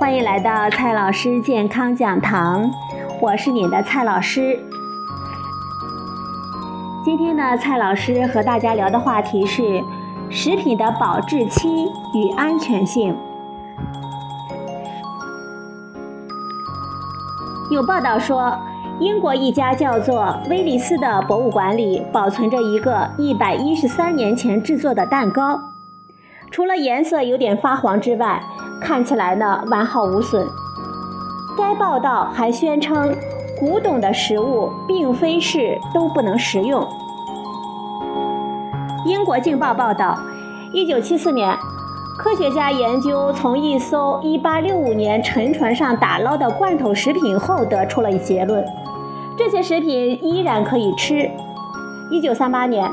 欢迎来到蔡老师健康讲堂，我是你的蔡老师。今天呢，蔡老师和大家聊的话题是食品的保质期与安全性。有报道说，英国一家叫做威利斯的博物馆里保存着一个一百一十三年前制作的蛋糕，除了颜色有点发黄之外，看起来呢完好无损。该报道还宣称。古董的食物并非是都不能食用。英国《镜报》报道，一九七四年，科学家研究从一艘一八六五年沉船上打捞的罐头食品后，得出了结论：这些食品依然可以吃。一九三八年，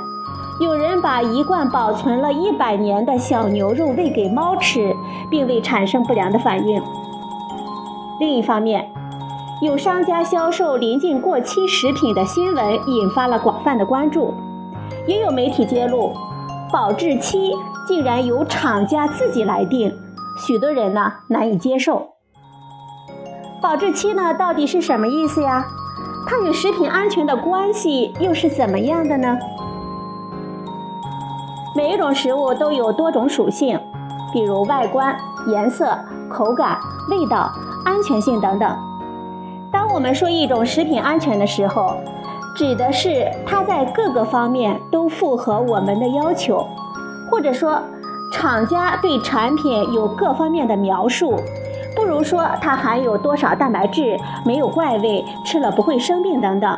有人把一罐保存了一百年的小牛肉喂给猫吃，并未产生不良的反应。另一方面，有商家销售临近过期食品的新闻引发了广泛的关注，也有媒体揭露，保质期竟然由厂家自己来定，许多人呢难以接受。保质期呢到底是什么意思呀？它与食品安全的关系又是怎么样的呢？每一种食物都有多种属性，比如外观、颜色、口感、味道、安全性等等。当我们说一种食品安全的时候，指的是它在各个方面都符合我们的要求，或者说厂家对产品有各方面的描述，不如说它含有多少蛋白质，没有怪味，吃了不会生病等等。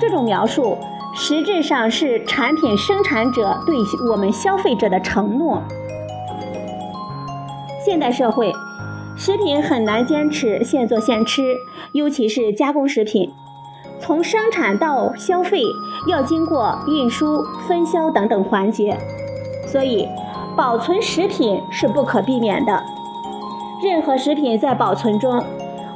这种描述实质上是产品生产者对我们消费者的承诺。现代社会。食品很难坚持现做现吃，尤其是加工食品，从生产到消费要经过运输、分销等等环节，所以保存食品是不可避免的。任何食品在保存中，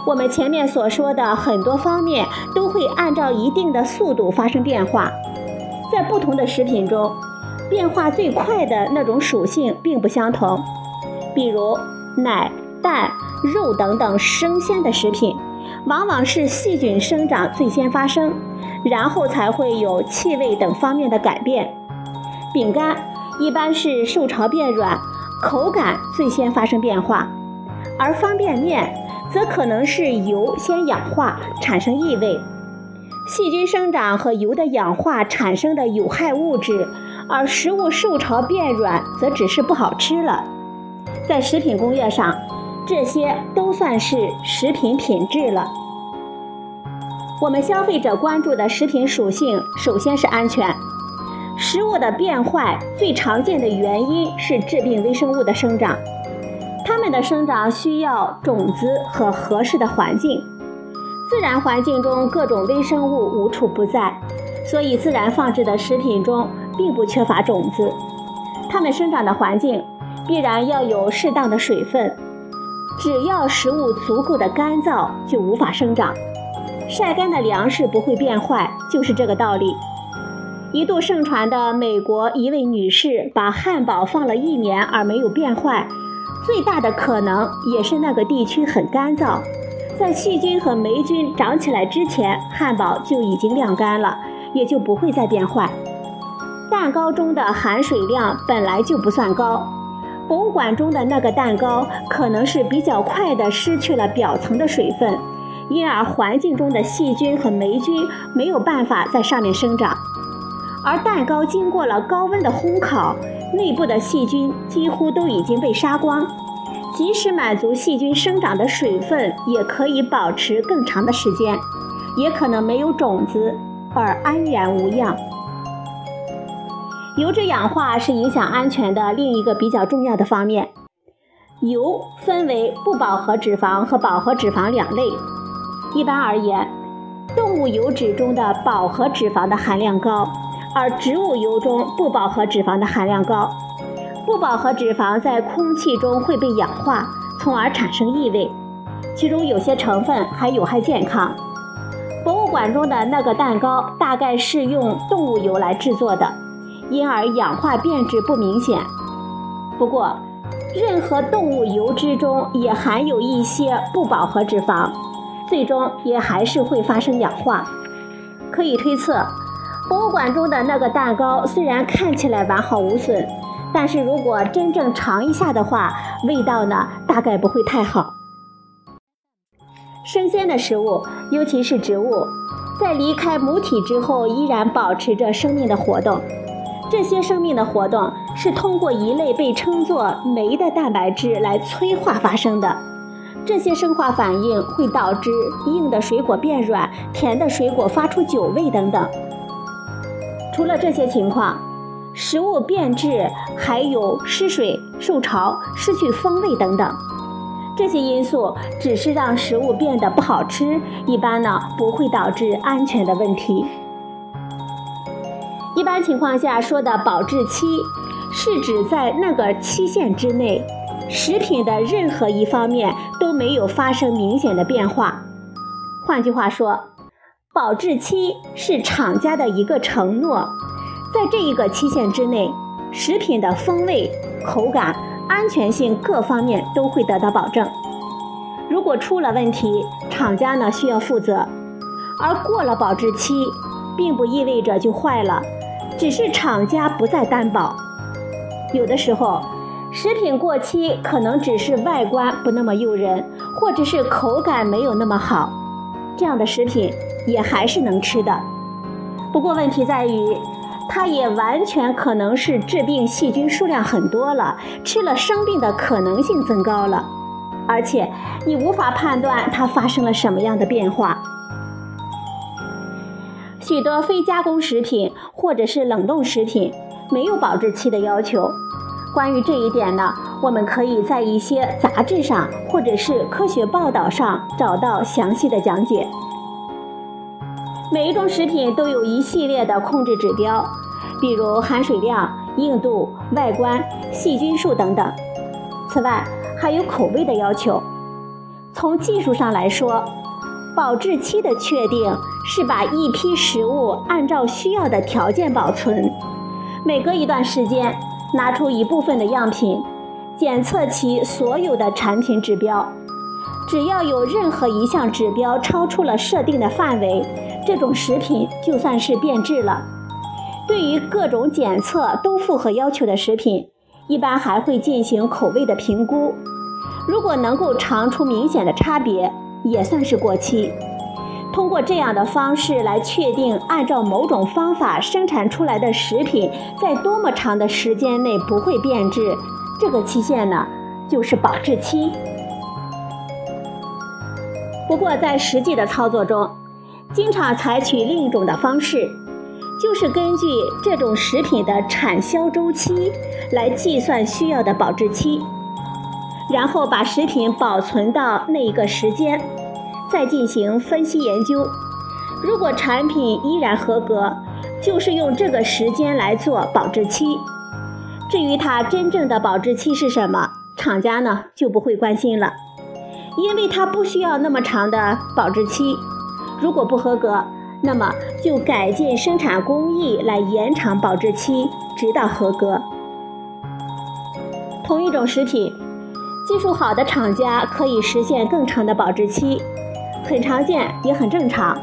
我们前面所说的很多方面都会按照一定的速度发生变化，在不同的食品中，变化最快的那种属性并不相同，比如奶。蛋、肉等等生鲜的食品，往往是细菌生长最先发生，然后才会有气味等方面的改变。饼干一般是受潮变软，口感最先发生变化，而方便面则可能是油先氧化产生异味，细菌生长和油的氧化产生的有害物质，而食物受潮变软则只是不好吃了。在食品工业上。这些都算是食品品质了。我们消费者关注的食品属性，首先是安全。食物的变坏最常见的原因是致病微生物的生长，它们的生长需要种子和合适的环境。自然环境中各种微生物无处不在，所以自然放置的食品中并不缺乏种子。它们生长的环境必然要有适当的水分。只要食物足够的干燥，就无法生长。晒干的粮食不会变坏，就是这个道理。一度盛传的美国一位女士把汉堡放了一年而没有变坏，最大的可能也是那个地区很干燥，在细菌和霉菌长起来之前，汉堡就已经晾干了，也就不会再变坏。蛋糕中的含水量本来就不算高。博物馆中的那个蛋糕可能是比较快的失去了表层的水分，因而环境中的细菌和霉菌没有办法在上面生长。而蛋糕经过了高温的烘烤，内部的细菌几乎都已经被杀光，即使满足细菌生长的水分，也可以保持更长的时间，也可能没有种子而安然无恙。油脂氧化是影响安全的另一个比较重要的方面。油分为不饱和脂肪和饱和脂肪两类。一般而言，动物油脂中的饱和脂肪的含量高，而植物油中不饱和脂肪的含量高。不饱和脂肪在空气中会被氧化，从而产生异味，其中有些成分还有害健康。博物馆中的那个蛋糕大概是用动物油来制作的。因而氧化变质不明显。不过，任何动物油脂中也含有一些不饱和脂肪，最终也还是会发生氧化。可以推测，博物馆中的那个蛋糕虽然看起来完好无损，但是如果真正尝一下的话，味道呢大概不会太好。生鲜的食物，尤其是植物，在离开母体之后，依然保持着生命的活动。这些生命的活动是通过一类被称作酶的蛋白质来催化发生的。这些生化反应会导致硬的水果变软，甜的水果发出酒味等等。除了这些情况，食物变质还有失水、受潮、失去风味等等。这些因素只是让食物变得不好吃，一般呢不会导致安全的问题。一般情况下说的保质期，是指在那个期限之内，食品的任何一方面都没有发生明显的变化。换句话说，保质期是厂家的一个承诺，在这一个期限之内，食品的风味、口感。安全性各方面都会得到保证。如果出了问题，厂家呢需要负责。而过了保质期，并不意味着就坏了，只是厂家不再担保。有的时候，食品过期可能只是外观不那么诱人，或者是口感没有那么好，这样的食品也还是能吃的。不过问题在于。它也完全可能是致病细菌数量很多了，吃了生病的可能性增高了，而且你无法判断它发生了什么样的变化。许多非加工食品或者是冷冻食品没有保质期的要求，关于这一点呢，我们可以在一些杂志上或者是科学报道上找到详细的讲解。每一种食品都有一系列的控制指标，比如含水量、硬度、外观、细菌数等等。此外，还有口味的要求。从技术上来说，保质期的确定是把一批食物按照需要的条件保存，每隔一段时间拿出一部分的样品，检测其所有的产品指标。只要有任何一项指标超出了设定的范围，这种食品就算是变质了。对于各种检测都符合要求的食品，一般还会进行口味的评估。如果能够尝出明显的差别，也算是过期。通过这样的方式来确定，按照某种方法生产出来的食品在多么长的时间内不会变质，这个期限呢，就是保质期。不过在实际的操作中，经常采取另一种的方式，就是根据这种食品的产销周期来计算需要的保质期，然后把食品保存到那一个时间，再进行分析研究。如果产品依然合格，就是用这个时间来做保质期。至于它真正的保质期是什么，厂家呢就不会关心了，因为它不需要那么长的保质期。如果不合格，那么就改进生产工艺来延长保质期，直到合格。同一种食品，技术好的厂家可以实现更长的保质期，很常见也很正常。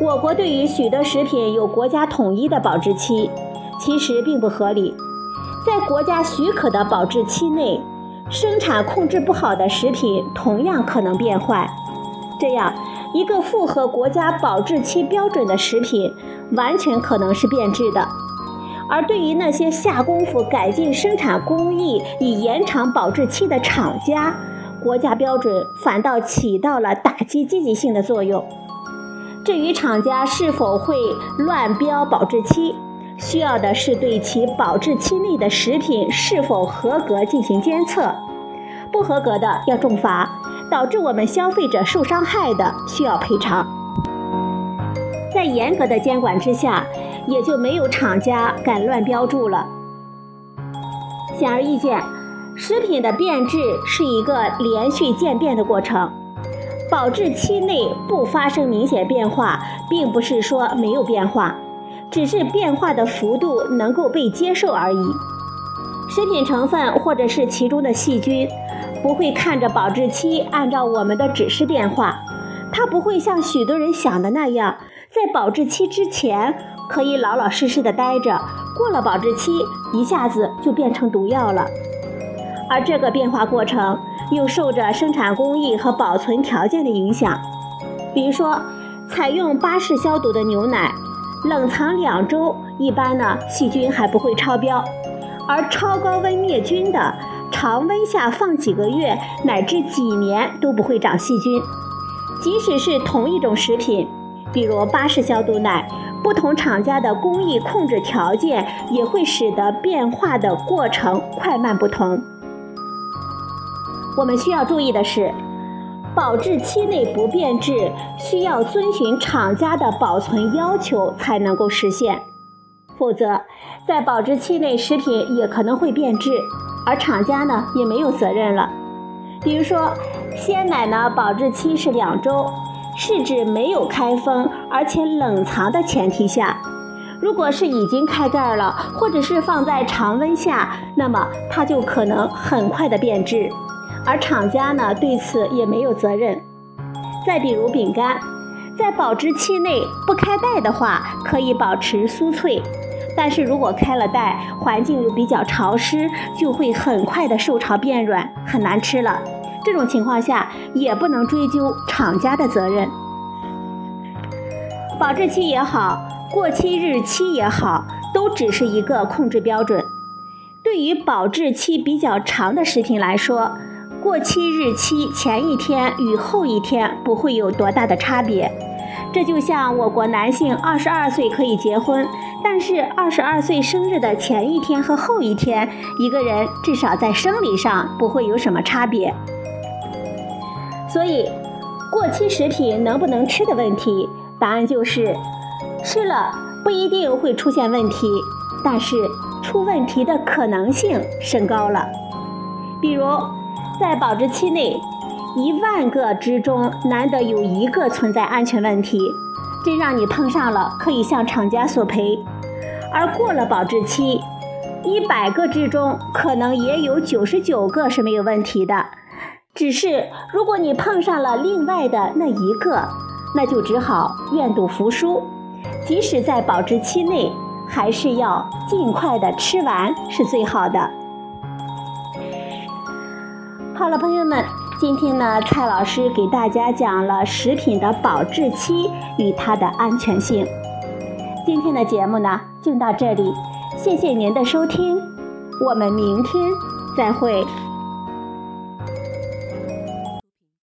我国对于许多食品有国家统一的保质期，其实并不合理。在国家许可的保质期内，生产控制不好的食品同样可能变坏，这样。一个符合国家保质期标准的食品，完全可能是变质的。而对于那些下功夫改进生产工艺以延长保质期的厂家，国家标准反倒起到了打击积极性的作用。至于厂家是否会乱标保质期，需要的是对其保质期内的食品是否合格进行监测，不合格的要重罚。导致我们消费者受伤害的，需要赔偿。在严格的监管之下，也就没有厂家敢乱标注了。显而易见，食品的变质是一个连续渐变的过程。保质期内不发生明显变化，并不是说没有变化，只是变化的幅度能够被接受而已。食品成分或者是其中的细菌，不会看着保质期按照我们的指示变化，它不会像许多人想的那样，在保质期之前可以老老实实的待着，过了保质期一下子就变成毒药了。而这个变化过程又受着生产工艺和保存条件的影响，比如说，采用巴氏消毒的牛奶，冷藏两周，一般呢细菌还不会超标；而超高温灭菌的，常温下放几个月乃至几年都不会长细菌。即使是同一种食品，比如巴氏消毒奶，不同厂家的工艺控制条件也会使得变化的过程快慢不同。我们需要注意的是，保质期内不变质需要遵循厂家的保存要求才能够实现，否则在保质期内食品也可能会变质，而厂家呢也没有责任了。比如说，鲜奶呢保质期是两周，是指没有开封而且冷藏的前提下，如果是已经开盖了或者是放在常温下，那么它就可能很快的变质。而厂家呢对此也没有责任。再比如饼干，在保质期内不开袋的话，可以保持酥脆；但是如果开了袋，环境又比较潮湿，就会很快的受潮变软，很难吃了。这种情况下也不能追究厂家的责任。保质期也好，过期日期也好，都只是一个控制标准。对于保质期比较长的食品来说，过期日期前一天与后一天不会有多大的差别，这就像我国男性二十二岁可以结婚，但是二十二岁生日的前一天和后一天，一个人至少在生理上不会有什么差别。所以，过期食品能不能吃的问题，答案就是吃了不一定会出现问题，但是出问题的可能性升高了，比如。在保质期内，一万个之中难得有一个存在安全问题，真让你碰上了，可以向厂家索赔；而过了保质期，一百个之中可能也有九十九个是没有问题的，只是如果你碰上了另外的那一个，那就只好愿赌服输。即使在保质期内，还是要尽快的吃完是最好的。好了，朋友们，今天呢，蔡老师给大家讲了食品的保质期与它的安全性。今天的节目呢，就到这里，谢谢您的收听，我们明天再会。